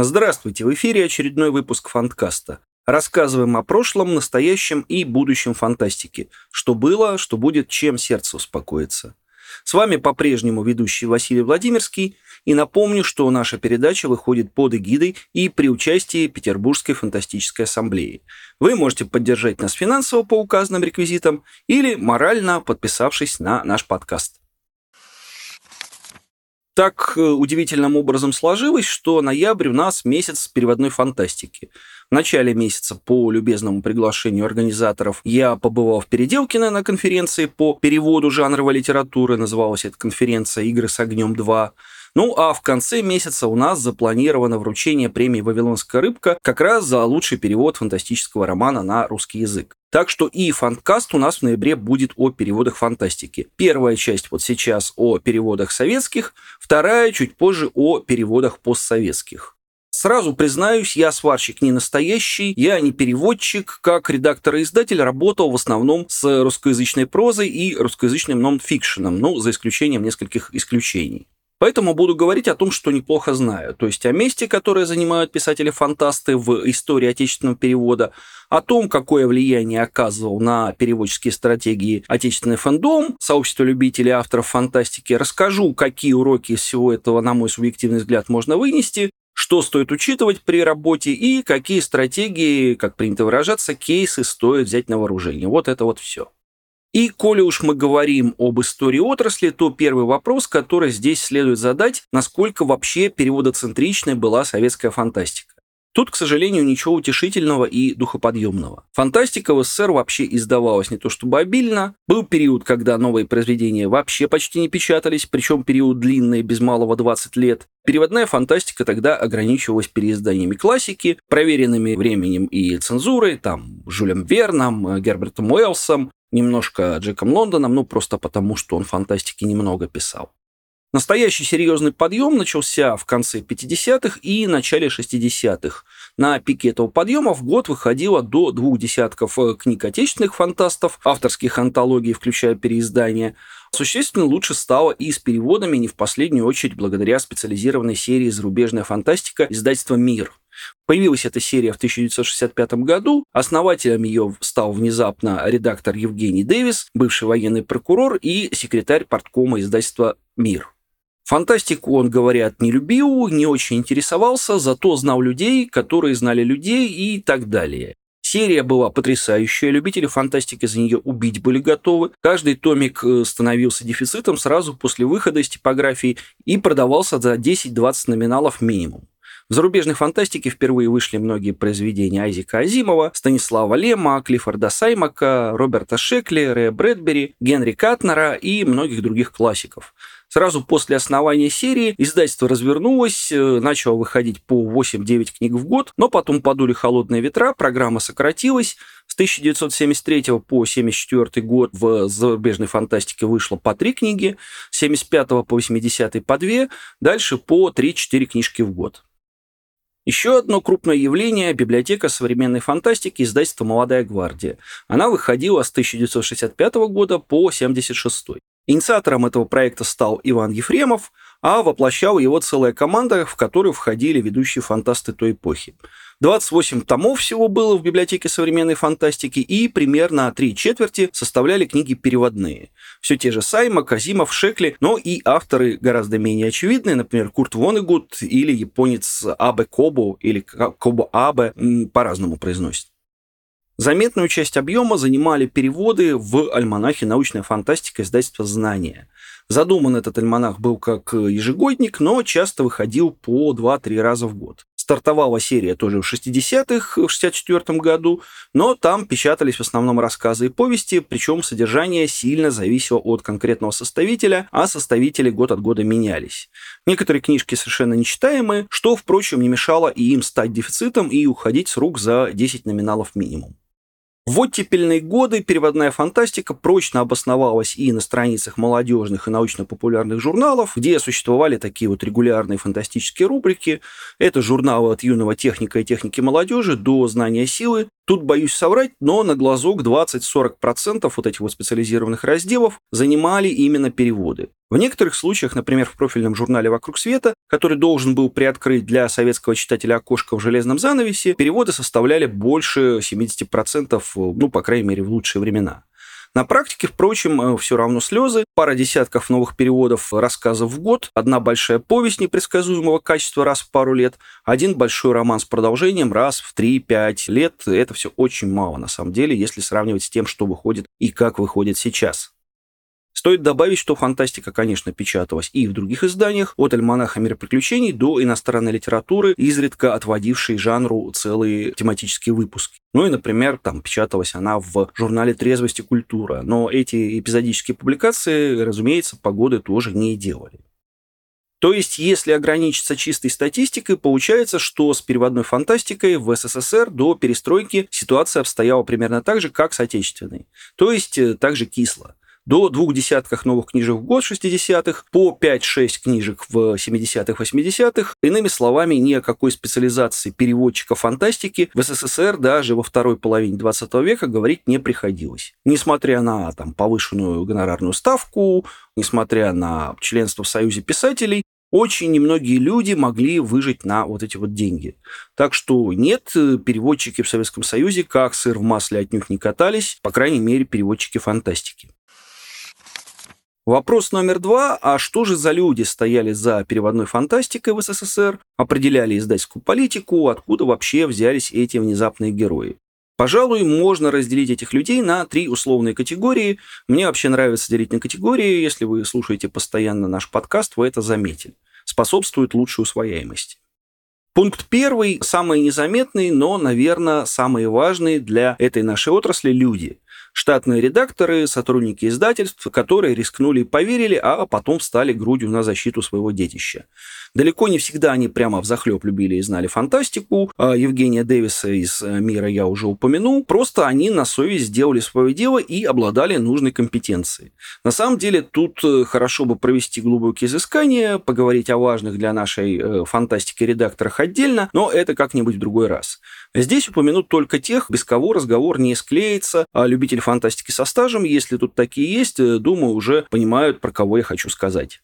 Здравствуйте, в эфире очередной выпуск Фанткаста. Рассказываем о прошлом, настоящем и будущем фантастики. Что было, что будет, чем сердце успокоится. С вами по-прежнему ведущий Василий Владимирский. И напомню, что наша передача выходит под эгидой и при участии Петербургской фантастической ассамблеи. Вы можете поддержать нас финансово по указанным реквизитам или морально подписавшись на наш подкаст. Так э, удивительным образом сложилось, что ноябрь у нас месяц переводной фантастики. В начале месяца по любезному приглашению организаторов я побывал в Переделкино на конференции по переводу жанровой литературы. Называлась эта конференция «Игры с огнем 2». Ну а в конце месяца у нас запланировано вручение премии «Вавилонская рыбка» как раз за лучший перевод фантастического романа на русский язык. Так что и фанкаст у нас в ноябре будет о переводах фантастики. Первая часть вот сейчас о переводах советских, вторая чуть позже о переводах постсоветских. Сразу признаюсь, я сварщик не настоящий, я не переводчик. Как редактор и издатель работал в основном с русскоязычной прозой и русскоязычным нон-фикшеном, ну, за исключением нескольких исключений. Поэтому буду говорить о том, что неплохо знаю, то есть о месте, которое занимают писатели-фантасты в истории отечественного перевода, о том, какое влияние оказывал на переводческие стратегии отечественный фэндом, сообщество любителей авторов фантастики, расскажу, какие уроки из всего этого, на мой субъективный взгляд, можно вынести, что стоит учитывать при работе и какие стратегии, как принято выражаться, кейсы стоит взять на вооружение. Вот это вот все. И коли уж мы говорим об истории отрасли, то первый вопрос, который здесь следует задать, насколько вообще переводоцентричной была советская фантастика. Тут, к сожалению, ничего утешительного и духоподъемного. Фантастика в СССР вообще издавалась не то чтобы обильно. Был период, когда новые произведения вообще почти не печатались, причем период длинный, без малого 20 лет. Переводная фантастика тогда ограничивалась переизданиями классики, проверенными временем и цензурой, там, Жюлем Верном, Гербертом Уэллсом, немножко Джеком Лондоном, ну просто потому, что он фантастики немного писал. Настоящий серьезный подъем начался в конце 50-х и начале 60-х. На пике этого подъема в год выходило до двух десятков э, книг отечественных фантастов, авторских антологий, включая переиздания. Существенно лучше стало и с переводами, не в последнюю очередь благодаря специализированной серии «Зарубежная фантастика» издательства «Мир». Появилась эта серия в 1965 году. Основателем ее стал внезапно редактор Евгений Дэвис, бывший военный прокурор и секретарь порткома издательства «Мир». Фантастику он, говорят, не любил, не очень интересовался, зато знал людей, которые знали людей и так далее. Серия была потрясающая, любители фантастики за нее убить были готовы. Каждый томик э, становился дефицитом сразу после выхода из типографии и продавался за 10-20 номиналов минимум. В зарубежной фантастике впервые вышли многие произведения Айзека Азимова, Станислава Лема, Клиффорда Саймака, Роберта Шекли, Рэя Брэдбери, Генри Катнера и многих других классиков. Сразу после основания серии издательство развернулось, э, начало выходить по 8-9 книг в год, но потом подули холодные ветра, программа сократилась. С 1973 по 1974 год в зарубежной фантастике вышло по 3 книги, с 75 по 80 по 2, дальше по 3-4 книжки в год. Еще одно крупное явление – библиотека современной фантастики издательства «Молодая гвардия». Она выходила с 1965 года по 1976. Инициатором этого проекта стал Иван Ефремов, а воплощала его целая команда, в которую входили ведущие фантасты той эпохи. 28 томов всего было в библиотеке современной фантастики, и примерно три четверти составляли книги переводные. Все те же Сайма, Казимов, Шекли, но и авторы гораздо менее очевидные, например, Курт Вонегут или японец Абе Кобо или Кобо Абе, по-разному произносят. Заметную часть объема занимали переводы в альманахе «Научная фантастика» издательства «Знания». Задуман этот альманах был как ежегодник, но часто выходил по 2-3 раза в год. Стартовала серия тоже в 60-х, в 64 году, но там печатались в основном рассказы и повести, причем содержание сильно зависело от конкретного составителя, а составители год от года менялись. Некоторые книжки совершенно нечитаемые, что, впрочем, не мешало и им стать дефицитом и уходить с рук за 10 номиналов минимум. В оттепельные годы переводная фантастика прочно обосновалась и на страницах молодежных и научно-популярных журналов, где существовали такие вот регулярные фантастические рубрики. Это журналы от юного техника и техники молодежи до знания силы. Тут боюсь соврать, но на глазок 20-40% вот этих вот специализированных разделов занимали именно переводы. В некоторых случаях, например, в профильном журнале «Вокруг света», который должен был приоткрыть для советского читателя окошко в железном занавесе, переводы составляли больше 70%, ну, по крайней мере, в лучшие времена. На практике, впрочем, э, все равно слезы, пара десятков новых переводов рассказов в год, одна большая повесть непредсказуемого качества раз в пару лет, один большой роман с продолжением раз в 3-5 лет. Это все очень мало, на самом деле, если сравнивать с тем, что выходит и как выходит сейчас. Стоит добавить, что фантастика, конечно, печаталась и в других изданиях, от альманаха «Мир приключений» до иностранной литературы, изредка отводившей жанру целые тематические выпуски. Ну и, например, там печаталась она в журнале «Трезвость и культура». Но эти эпизодические публикации, разумеется, погоды тоже не делали. То есть, если ограничиться чистой статистикой, получается, что с переводной фантастикой в СССР до перестройки ситуация обстояла примерно так же, как с отечественной. То есть, э, также кисло до двух десятков новых книжек в год 60-х, по 5-6 книжек в 70-х, 80-х. Иными словами, ни о какой специализации переводчика фантастики в СССР даже во второй половине 20 века говорить не приходилось. Несмотря на там, повышенную гонорарную ставку, несмотря на членство в Союзе писателей, очень немногие люди могли выжить на вот эти вот деньги. Так что нет, переводчики в Советском Союзе как сыр в масле отнюдь не катались, по крайней мере, переводчики фантастики. Вопрос номер два. А что же за люди стояли за переводной фантастикой в СССР, определяли издательскую политику, откуда вообще взялись эти внезапные герои? Пожалуй, можно разделить этих людей на три условные категории. Мне вообще нравится делить на категории. Если вы слушаете постоянно наш подкаст, вы это заметили. Способствует лучшей усвояемости. Пункт первый, самый незаметный, но, наверное, самый важный для этой нашей отрасли – люди – штатные редакторы, сотрудники издательств, которые рискнули и поверили, а потом встали грудью на защиту своего детища. Далеко не всегда они прямо в захлеб любили и знали фантастику. А Евгения Дэвиса из э, «Мира» я уже упомянул. Просто они на совесть сделали свое дело и обладали нужной компетенцией. На самом деле тут э, хорошо бы провести глубокие изыскания, поговорить о важных для нашей э, фантастики редакторах отдельно, но это как-нибудь в другой раз. Здесь упомянут только тех, без кого разговор не склеится, а любитель фантастики со стажем, если тут такие есть, думаю, уже понимают, про кого я хочу сказать.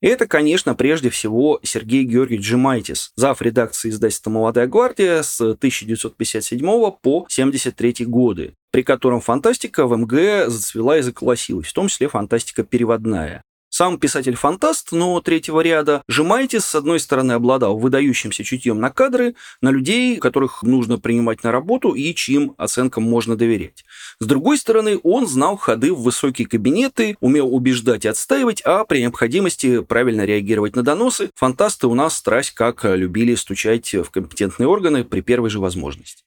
Это, конечно, прежде всего Сергей Георгиевич Джимайтис, зав. редакции издательства «Молодая гвардия» с 1957 по 1973 годы, при котором фантастика в МГ зацвела и заколосилась, в том числе фантастика переводная. Сам писатель-фантаст, но третьего ряда, Жемайтис, с одной стороны, обладал выдающимся чутьем на кадры, на людей, которых нужно принимать на работу и чьим оценкам можно доверять. С другой стороны, он знал ходы в высокие кабинеты, умел убеждать и отстаивать, а при необходимости правильно реагировать на доносы. Фантасты у нас страсть как любили стучать в компетентные органы при первой же возможности.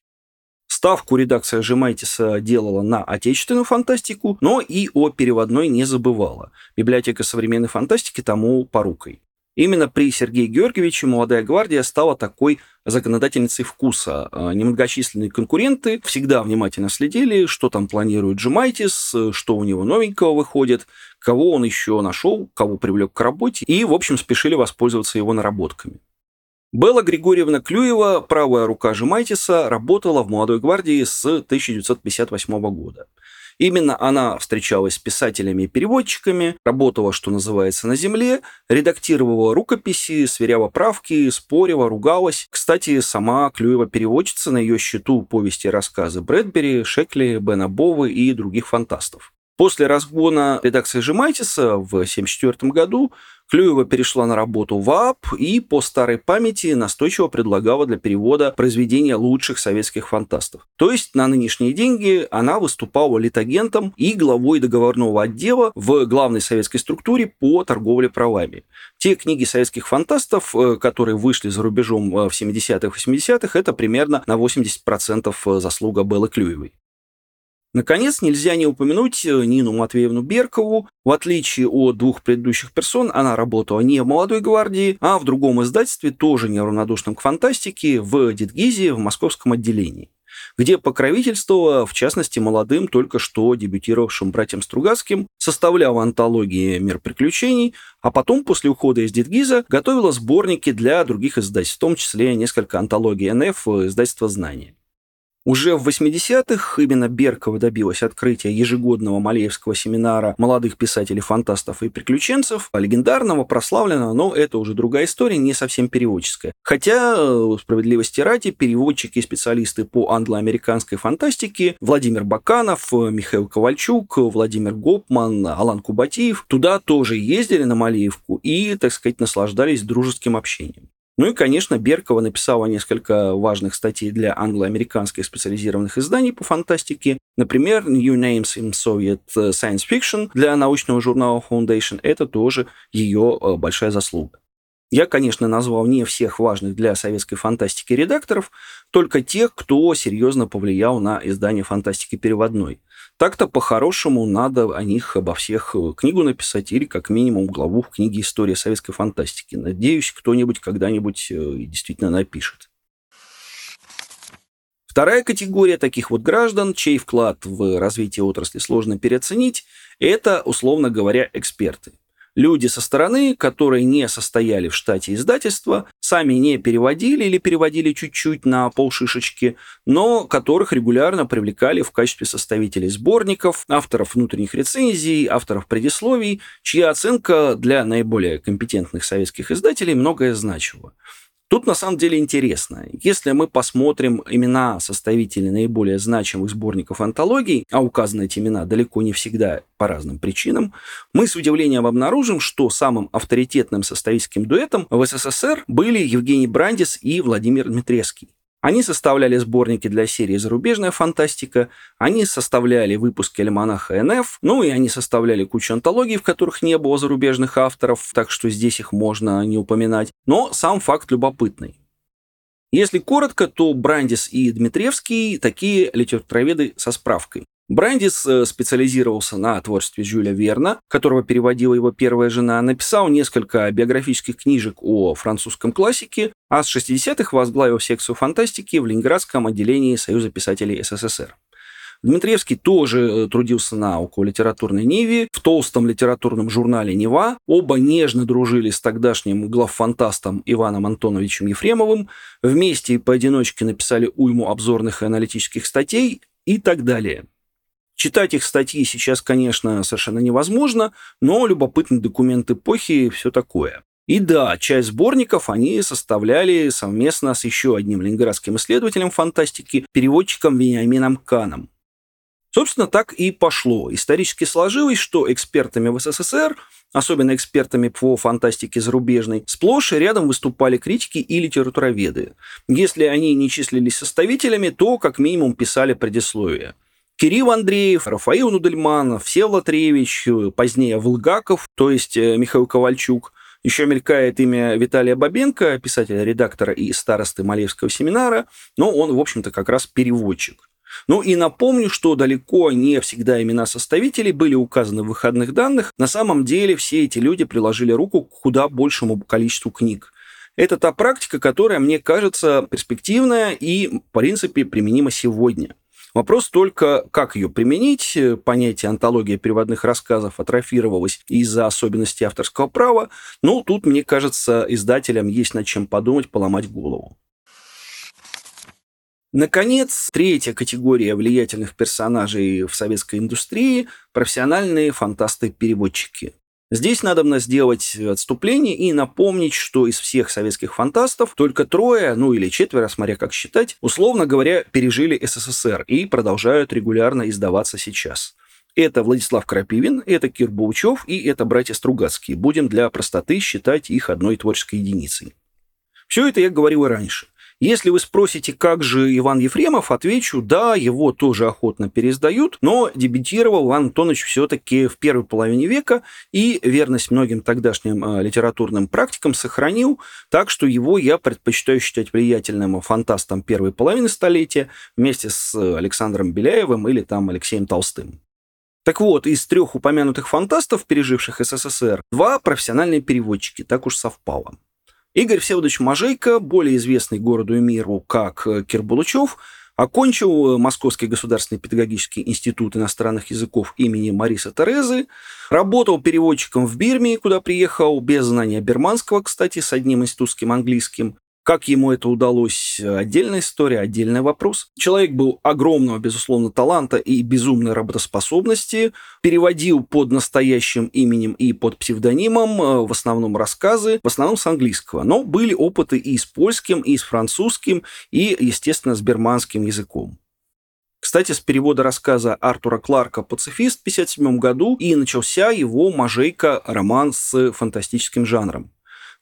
Ставку редакция Жемайтиса делала на отечественную фантастику, но и о переводной не забывала. Библиотека современной фантастики тому порукой. Именно при Сергее Георгиевиче «Молодая гвардия» стала такой законодательницей вкуса. А, немногочисленные конкуренты всегда внимательно следили, что там планирует Джемайтис, что у него новенького выходит, кого он еще нашел, кого привлек к работе, и, в общем, спешили воспользоваться его наработками. Белла Григорьевна Клюева, правая рука Жемайтиса, работала в «Молодой гвардии» с 1958 года. Именно она встречалась с писателями и переводчиками, работала, что называется, на земле, редактировала рукописи, сверяла правки, спорила, ругалась. Кстати, сама Клюева переводчица на ее счету повести и рассказы Брэдбери, Шекли, Бена Бовы и других фантастов. После разгона редакции Жемайтиса в 1974 году Клюева перешла на работу в ААП и по старой памяти настойчиво предлагала для перевода произведения лучших советских фантастов. То есть на нынешние деньги она выступала литагентом и главой договорного отдела в главной советской структуре по торговле правами. Те книги советских фантастов, э, которые вышли за рубежом э, в 70-х, 80-х, это примерно на 80% заслуга Беллы Клюевой. Наконец, нельзя не упомянуть э, Нину Матвеевну Беркову. В отличие от двух предыдущих персон, она работала не в «Молодой гвардии», а в другом издательстве, тоже неравнодушном к фантастике, в Дедгизе, в московском отделении где покровительствовала, в частности, молодым, только что дебютировавшим братьям Стругацким, составляла антологии «Мир приключений», а потом, после ухода из Дедгиза, готовила сборники для других издательств, в том числе несколько антологий НФ издательства «Знания». Уже в 80-х именно Беркова добилась открытия ежегодного Малеевского семинара молодых писателей-фантастов и приключенцев, легендарного, прославленного, но это уже другая история, не совсем переводческая. Хотя, э, справедливости ради, переводчики и специалисты по англо-американской фантастике Владимир Баканов, Михаил Ковальчук, Владимир Гопман, Алан Кубатиев туда тоже ездили на Малеевку и, так сказать, наслаждались дружеским общением. Ну и, конечно, Беркова написала несколько важных статей для англо-американских специализированных изданий по фантастике. Например, New Names in Soviet Science Fiction для научного журнала Foundation. Это тоже ее э, большая заслуга. Я, конечно, назвал не всех важных для советской фантастики редакторов, только тех, кто серьезно повлиял на издание фантастики переводной. Так-то по-хорошему надо о них обо всех э, книгу написать или как минимум главу в книге «История советской фантастики». Надеюсь, кто-нибудь когда-нибудь э, действительно напишет. Вторая категория таких вот граждан, чей вклад в развитие отрасли сложно переоценить, это, условно говоря, эксперты – люди со стороны, которые не состояли в штате издательства, сами не переводили или переводили чуть-чуть на полшишечки, но которых регулярно привлекали в качестве составителей сборников, авторов внутренних рецензий, авторов предисловий, чья оценка для наиболее компетентных советских издателей многое значила. Тут на самом деле интересно. Если мы посмотрим имена составителей наиболее значимых сборников антологий, а указаны эти имена далеко не всегда по разным причинам, мы с удивлением обнаружим, что самым авторитетным составительским дуэтом в СССР были Евгений Брандис и Владимир Дмитревский. Они составляли сборники для серии «Зарубежная фантастика», они составляли выпуски альманаха НФ, ну и они составляли кучу антологий, в которых не было зарубежных авторов, так что здесь их можно не упоминать. Но сам факт любопытный. Если коротко, то Брандис и Дмитриевский такие литературоведы со справкой. Брандис э, специализировался на творчестве Жюля Верна, которого переводила его первая жена, написал несколько биографических книжек о французском классике, а с 60-х возглавил секцию фантастики в Ленинградском отделении Союза писателей СССР. Дмитриевский тоже э, трудился на окололитературной Ниве, в толстом литературном журнале «Нева». Оба нежно дружили с тогдашним главфантастом Иваном Антоновичем Ефремовым. Вместе и поодиночке написали уйму обзорных и аналитических статей и так далее. Читать их статьи сейчас, конечно, совершенно невозможно, но любопытный документ эпохи все такое. И да, часть сборников они составляли совместно с еще одним ленинградским исследователем фантастики, переводчиком Вениамином Каном. Собственно, так и пошло. Исторически сложилось, что экспертами в СССР, особенно экспертами по фантастике зарубежной, сплошь и рядом выступали критики и литературоведы. Если они не числились составителями, то как минимум писали предисловие – Кирилл Андреев, Рафаил Нудельманов, Всеволод Ревич, позднее Волгаков, то есть э, Михаил Ковальчук. Еще мелькает имя Виталия Бабенко, писателя, редактора и старосты Малевского семинара, но он, в общем-то, как раз переводчик. Ну и напомню, что далеко не всегда имена составителей были указаны в выходных данных. На самом деле все эти люди приложили руку к куда большему количеству книг. Это та практика, которая, мне кажется, перспективная и, в принципе, применима сегодня. Вопрос только, как ее применить. Понятие антология переводных рассказов атрофировалось из-за особенностей авторского права. Но тут, мне кажется, издателям есть над чем подумать, поломать голову. Наконец, третья категория влиятельных персонажей в советской индустрии – профессиональные фантасты-переводчики. Здесь надо сделать отступление и напомнить, что из всех советских фантастов только трое, ну или четверо, смотря как считать, условно говоря, пережили СССР и продолжают регулярно издаваться сейчас. Это Владислав Крапивин, это Кир Баучев и это братья Стругацкие. Будем для простоты считать их одной творческой единицей. Все это я говорил и раньше. Если вы спросите, как же Иван Ефремов, отвечу, да, его тоже охотно пересдают, но дебютировал Иван Антонович все-таки в первой половине века и верность многим тогдашним э, литературным практикам сохранил, так что его я предпочитаю считать влиятельным фантастом первой половины столетия вместе с Александром Беляевым или там Алексеем Толстым. Так вот, из трех упомянутых фантастов, переживших СССР, два профессиональные переводчики, так уж совпало. Игорь Всеволодович Мажейко, более известный городу и миру как э, Кирбулучев, окончил э, Московский государственный педагогический институт иностранных языков имени Мариса Терезы, работал переводчиком в Бирме, куда приехал без знания бирманского, кстати, с одним институтским английским, Как ему это удалось, отдельная история, отдельный вопрос. Человек был огромного, безусловно, таланта и безумной работоспособности, переводил под настоящим именем и под псевдонимом, э, в основном рассказы, в основном с английского. Но были опыты и с польским, и с французским, и, естественно, с берманским языком. Кстати, с перевода рассказа Артура Кларка «Пацифист» в 1957 году и начался его Можейко роман с фантастическим жанром.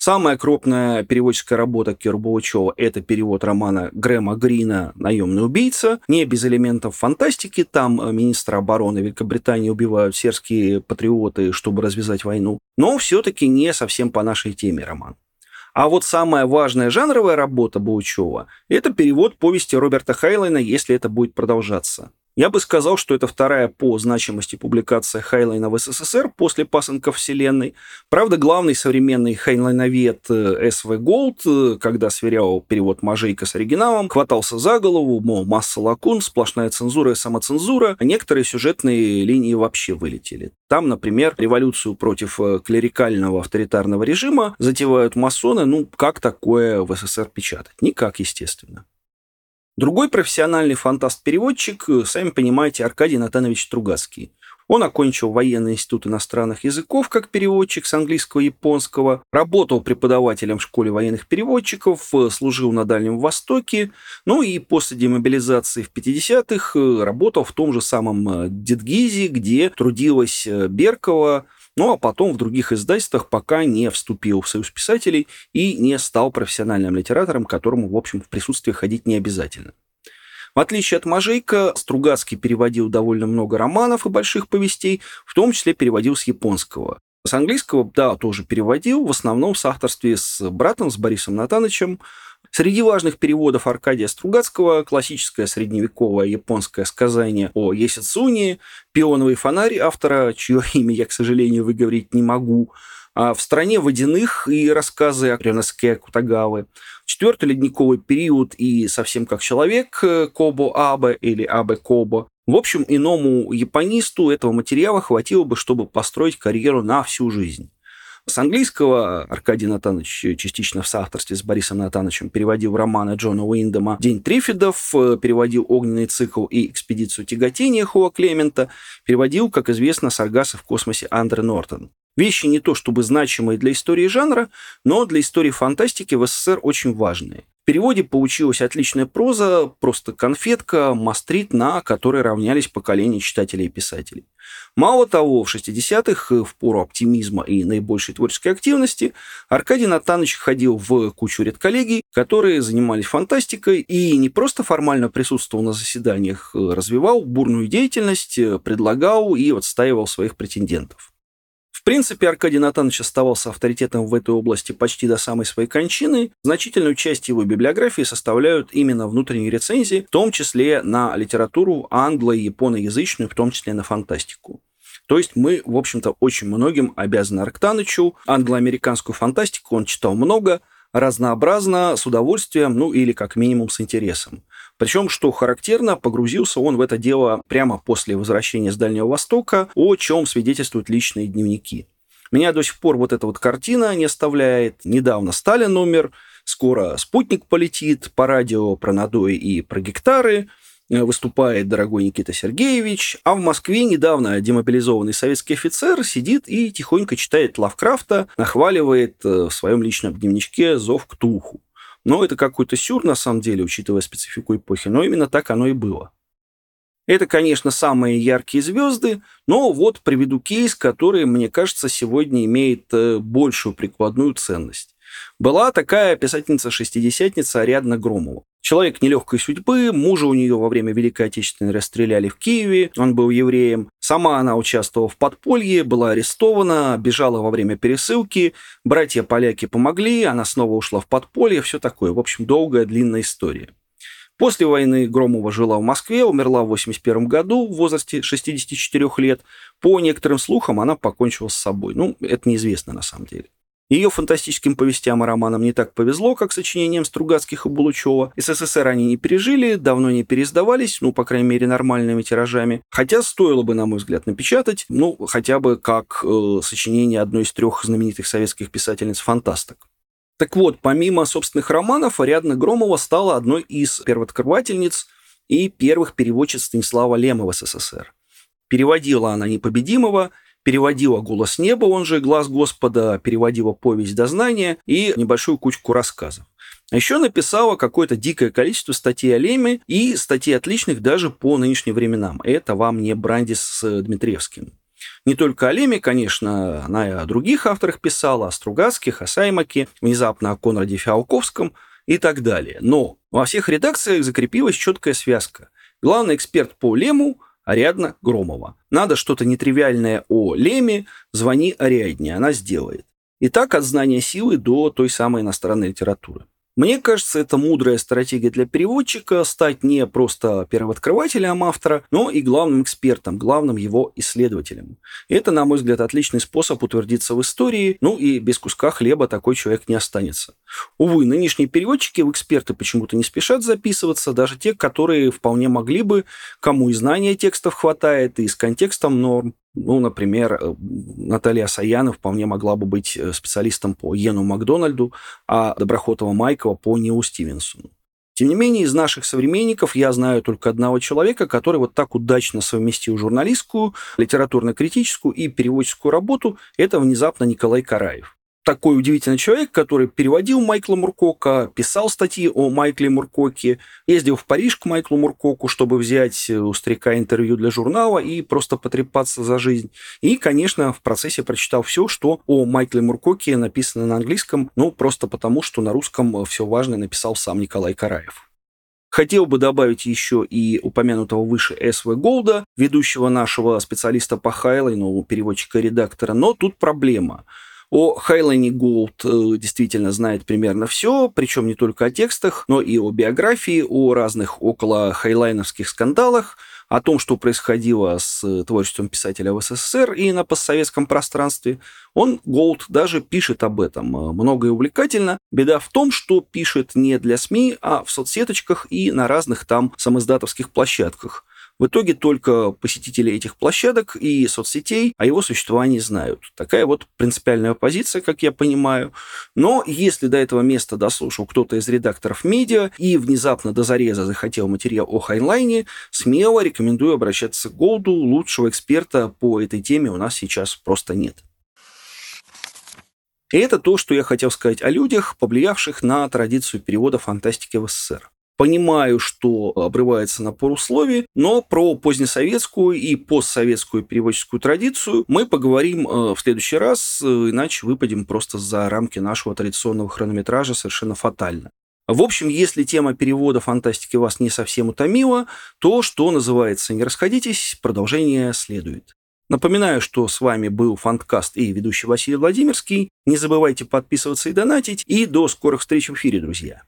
Самая крупная переводческая работа Кира Булычева – это перевод романа Грэма Грина «Наемный убийца». Не без элементов фантастики. Там э, министра обороны Великобритании убивают сербские патриоты, чтобы развязать войну. Но все-таки не совсем по нашей теме роман. А вот самая важная жанровая работа Булычева – это перевод повести Роберта Хайнлайна «Если это будет продолжаться». Я бы сказал, что это вторая по значимости публикация Хайнлайна в СССР после пасынков Вселенной. Правда, главный современный хайнлайновед э, С.В. Голд, э, когда сверял перевод Можейко с оригиналом, хватался за голову, мол, масса лакун, сплошная цензура и самоцензура, а некоторые сюжетные линии вообще вылетели. Там, например, революцию против э, клерикального авторитарного режима затевают масоны. Ну, как такое в СССР печатать? Никак, естественно. Другой профессиональный фантаст-переводчик, э, сами понимаете, Аркадий Натанович Стругацкий. Он окончил военный институт иностранных языков как переводчик с английского и японского, работал преподавателем в школе военных переводчиков, э, служил на Дальнем Востоке, ну и после демобилизации в 50-х э, работал в том же самом Дедгизе, где трудилась Беркова, ну а потом в других издательствах пока не вступил в союз писателей и не стал профессиональным литератором, которому, в общем, в присутствии ходить не обязательно. В отличие от Мажейка, Стругацкий переводил довольно много романов и больших повестей, в том числе переводил с японского. С английского, да, тоже переводил, в основном в соавторстве с братом, с Борисом Натановичем, Среди важных переводов Аркадия Стругацкого классическое средневековое японское сказание о Есицуне, пионовый фонарь автора, чье имя я, к сожалению, выговорить не могу, а в стране водяных и рассказы о Ренеске Кутагавы, четвертый ледниковый период и совсем как человек Кобо Абе или Абе Кобо. В общем, иному японисту этого материала хватило бы, чтобы построить карьеру на всю жизнь. С английского Аркадий Натанович частично в соавторстве с Борисом Натановичем переводил романы Джона Уиндома «День Трифидов», переводил «Огненный цикл» и «Экспедицию тяготения» Хуа Клемента, переводил, как известно, «Саргаса в космосе» Андре Нортон. Вещи не то чтобы значимые для истории жанра, но для истории фантастики в СССР очень важные. В переводе получилась отличная проза, просто конфетка, мастрит, на которой равнялись поколения читателей и писателей. Мало того, в 60-х, в пору оптимизма и наибольшей творческой активности, Аркадий Натанович ходил в кучу редколлегий, которые занимались фантастикой и не просто формально присутствовал на заседаниях, развивал бурную деятельность, предлагал и отстаивал своих претендентов. В принципе, Аркадий Натанович оставался авторитетом в этой области почти до самой своей кончины. Значительную часть его библиографии составляют именно внутренние рецензии, в том числе на литературу англо- и японоязычную, в том числе на фантастику. То есть мы, в общем-то, очень многим обязаны Арктанычу. Англо-американскую фантастику он читал много, разнообразно, с удовольствием, ну или как минимум с интересом. Причем, что характерно, погрузился он в это дело прямо после возвращения с Дальнего Востока, о чем свидетельствуют личные дневники. Меня до сих пор вот эта вот картина не оставляет. Недавно Сталин умер, скоро спутник полетит, по радио про надои и про гектары – Э, выступает дорогой Никита Сергеевич, а в Москве недавно демобилизованный советский офицер сидит и тихонько читает Лавкрафта, нахваливает э, в своем личном дневничке «Зов к Туху». Но это какой-то сюр, на самом деле, учитывая специфику эпохи, но именно так оно и было. Это, конечно, самые яркие звезды, но вот приведу кейс, который, мне кажется, сегодня имеет э, большую прикладную ценность. Была такая писательница-шестидесятница Ариадна Громова. Человек нелегкой судьбы, мужа у нее во время Великой Отечественной расстреляли в Киеве, он был евреем. Сама она участвовала в подполье, была арестована, бежала во время пересылки, братья-поляки помогли, она снова ушла в подполье, все такое. В общем, долгая, длинная история. После войны Громова жила в Москве, умерла в 81 году в возрасте 64 лет. По некоторым слухам, она покончила с собой. Ну, это неизвестно на самом деле. Ее фантастическим повестям и романам не так повезло, как сочинениям Стругацких и Булычева. СССР они не пережили, давно не переиздавались, ну, по крайней мере, нормальными тиражами. Хотя стоило бы, на мой взгляд, напечатать, ну, хотя бы как э, сочинение одной из трех знаменитых советских писательниц-фантасток. Так вот, помимо собственных романов, Ариадна Громова стала одной из первооткрывательниц и первых переводчиц Станислава Лема в СССР. Переводила она «Непобедимого», переводила «Голос неба», он же «Глаз Господа», переводила «Повесть дознания» и небольшую кучку рассказов. А еще написала какое-то дикое количество статей о Леме и статей отличных даже по нынешним временам. Это вам не Брандис с Дмитриевским. Не только о Леме, конечно, она и о других авторах писала, о Стругацких, о Саймаке, внезапно о Конраде Фиалковском и так далее. Но во всех редакциях закрепилась четкая связка. Главный эксперт по Лему Ариадна Громова. Надо что-то нетривиальное о Леме, звони Ариадне, она сделает. И так от знания силы до той самой иностранной литературы. Мне кажется, это мудрая стратегия для переводчика стать не просто первооткрывателем автора, но и главным экспертом, главным его исследователем. Это, на мой взгляд, отличный способ утвердиться в истории, ну и без куска хлеба такой человек не останется. Увы, нынешние переводчики в эксперты почему-то не спешат записываться, даже те, которые вполне могли бы, кому и знания текстов хватает, и с контекстом норм, ну, например, э, Наталья Саянов вполне могла бы быть э, специалистом по Йену Макдональду, а Доброхотова Майкова по Неу Стивенсону. Тем не менее, из наших современников я знаю только одного человека, который вот так удачно совместил журналистскую, литературно-критическую и переводческую работу. Это внезапно Николай Караев такой удивительный человек, который переводил Майкла Муркока, писал статьи о Майкле Муркоке, ездил в Париж к Майклу Муркоку, чтобы взять у старика интервью для журнала и просто потрепаться за жизнь. И, конечно, в процессе прочитал все, что о Майкле Муркоке написано на английском, ну, просто потому, что на русском все важное написал сам Николай Караев. Хотел бы добавить еще и упомянутого выше С.В. Голда, ведущего нашего специалиста по Хайнлайну, переводчика и редактора, но тут проблема – о Хайнлайне Голд э, действительно знает примерно все, причем не только о текстах, но и о биографии, о разных около хайнлайновских скандалах, о том, что происходило с творчеством писателя в СССР и на постсоветском пространстве. Он, Голд, даже пишет об этом э, много и увлекательно. Беда в том, что пишет не для СМИ, а в соцсеточках и на разных там самоиздатовских площадках – в итоге только посетители этих площадок и соцсетей о его существовании знают. Такая вот принципиальная позиция, как я понимаю. Но если до этого места дослушал кто-то из редакторов медиа и внезапно до зареза захотел материал о Хайнлайне, смело рекомендую обращаться к Голду. Лучшего эксперта по этой теме у нас сейчас просто нет. И это то, что я хотел сказать о людях, повлиявших на традицию перевода фантастики в СССР. Понимаю, что обрывается напор условий, но про позднесоветскую и постсоветскую переводческую традицию мы поговорим э, в следующий раз, э, иначе выпадем просто за рамки нашего традиционного хронометража совершенно фатально. В общем, если тема перевода фантастики вас не совсем утомила, то, что называется, не расходитесь, продолжение следует. Напоминаю, что с вами был Фанткаст и ведущий Василий Владимирский. Не забывайте подписываться и донатить. И до скорых встреч в эфире, друзья.